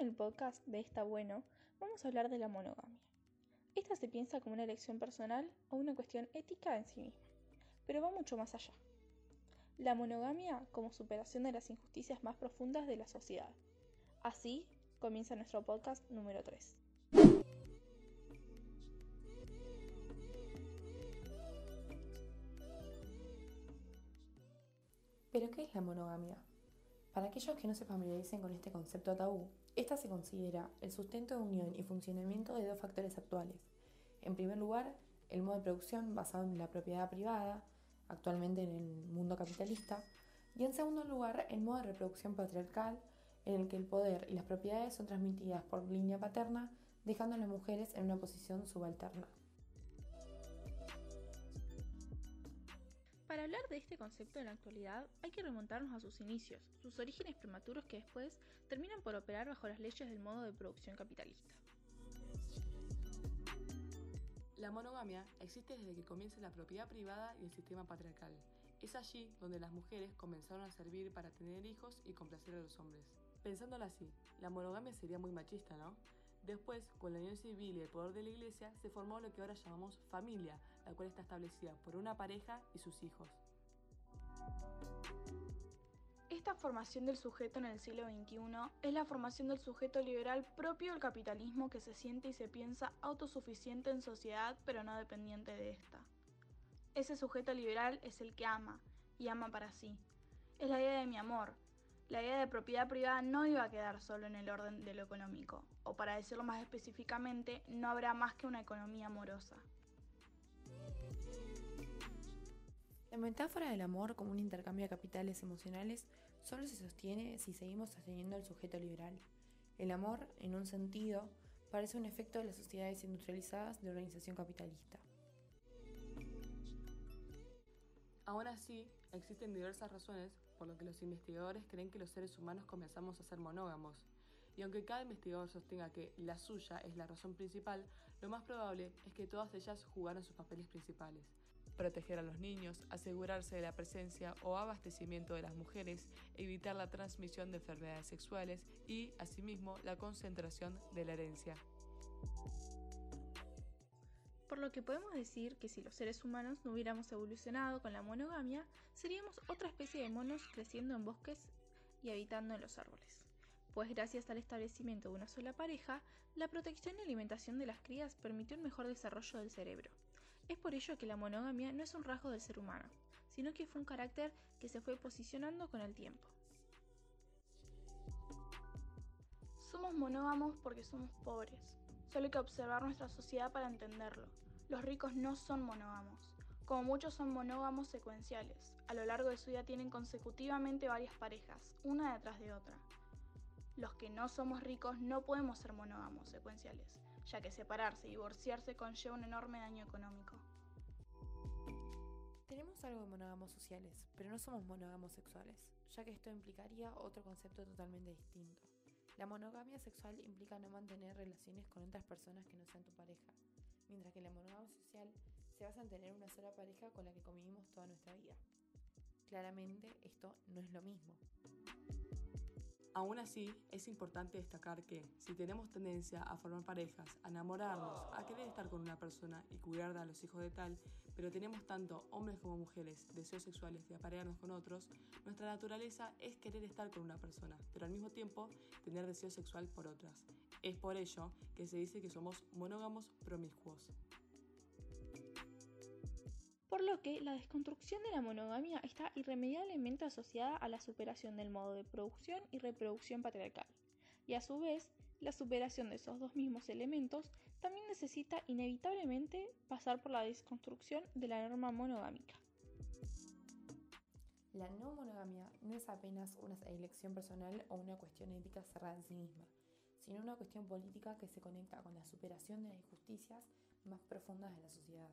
en el podcast de Está Bueno vamos a hablar de la monogamia. Esta se piensa como una elección personal o una cuestión ética en sí misma, pero va mucho más allá. La monogamia como superación de las injusticias más profundas de la sociedad. Así comienza nuestro podcast número 3. ¿Pero qué es la monogamia? Para aquellos que no se familiaricen con este concepto tabú, esta se considera el sustento de unión y funcionamiento de dos factores actuales. En primer lugar, el modo de producción basado en la propiedad privada, actualmente en el mundo capitalista, y en segundo lugar, el modo de reproducción patriarcal, en el que el poder y las propiedades son transmitidas por línea paterna, dejando a las mujeres en una posición subalterna. Para hablar de este concepto en la actualidad, hay que remontarnos a sus inicios, sus orígenes prematuros que después terminan por operar bajo las leyes del modo de producción capitalista. La monogamia existe desde que comienza la propiedad privada y el sistema patriarcal. Es allí donde las mujeres comenzaron a servir para tener hijos y complacer a los hombres. Pensándolo así, la monogamia sería muy machista, ¿no? Después, con la unión civil y el poder de la iglesia, se formó lo que ahora llamamos familia, la cual está establecida por una pareja y sus hijos. Esta formación del sujeto en el siglo XXI es la formación del sujeto liberal propio del capitalismo que se siente y se piensa autosuficiente en sociedad pero no dependiente de esta. Ese sujeto liberal es el que ama, y ama para sí. Es la idea de mi amor, la idea de propiedad privada no iba a quedar solo en el orden de lo económico, o para decirlo más específicamente, no habrá más que una economía amorosa. La metáfora del amor como un intercambio de capitales emocionales solo se sostiene si seguimos sosteniendo al sujeto liberal. El amor, en un sentido, parece un efecto de las sociedades industrializadas de organización capitalista. Aún así, existen diversas razones por lo que los investigadores creen que los seres humanos comenzamos a ser monógamos. Y aunque cada investigador sostenga que la suya es la razón principal, lo más probable es que todas ellas jugaron sus papeles principales. Proteger a los niños, asegurarse de la presencia o abastecimiento de las mujeres, evitar la transmisión de enfermedades sexuales y, asimismo, la concentración de la herencia. Por lo que podemos decir que si los seres humanos no hubiéramos evolucionado con la monogamia, seríamos otra especie de monos creciendo en bosques y habitando en los árboles. Pues gracias al establecimiento de una sola pareja, la protección y alimentación de las crías permitió un mejor desarrollo del cerebro. Es por ello que la monogamia no es un rasgo del ser humano, sino que fue un carácter que se fue posicionando con el tiempo. Somos monógamos porque somos pobres, Solo hay que observar nuestra sociedad para entenderlo. Los ricos no son monógamos. Como muchos son monógamos secuenciales. A lo largo de su vida tienen consecutivamente varias parejas, una detrás de otra. Los que no somos ricos no podemos ser monógamos secuenciales, ya que separarse y divorciarse conlleva un enorme daño económico. Tenemos algo de monógamos sociales, pero no somos monógamos sexuales, ya que esto implicaría otro concepto totalmente distinto. La monogamia sexual implica no mantener relaciones con otras personas que no sean tu pareja, mientras que la monogamia social se basa en tener una sola pareja con la que convivimos toda nuestra vida. Claramente esto no es lo mismo. Aún así, es importante destacar que si tenemos tendencia a formar parejas, a enamorarnos, a querer estar con una persona y cuidar a los hijos de tal, pero tenemos tanto hombres como mujeres deseos sexuales de aparearnos con otros, nuestra naturaleza es querer estar con una persona, pero al mismo tiempo tener deseo sexual por otras. Es por ello que se dice que somos monógamos promiscuos por lo que la desconstrucción de la monogamia está irremediablemente asociada a la superación del modo de producción y reproducción patriarcal, y a su vez, la superación de esos dos mismos elementos también necesita inevitablemente pasar por la desconstrucción de la norma monogámica. La no monogamia no es apenas una elección personal o una cuestión ética cerrada en sí misma, sino una cuestión política que se conecta con la superación de las injusticias más profundas de la sociedad.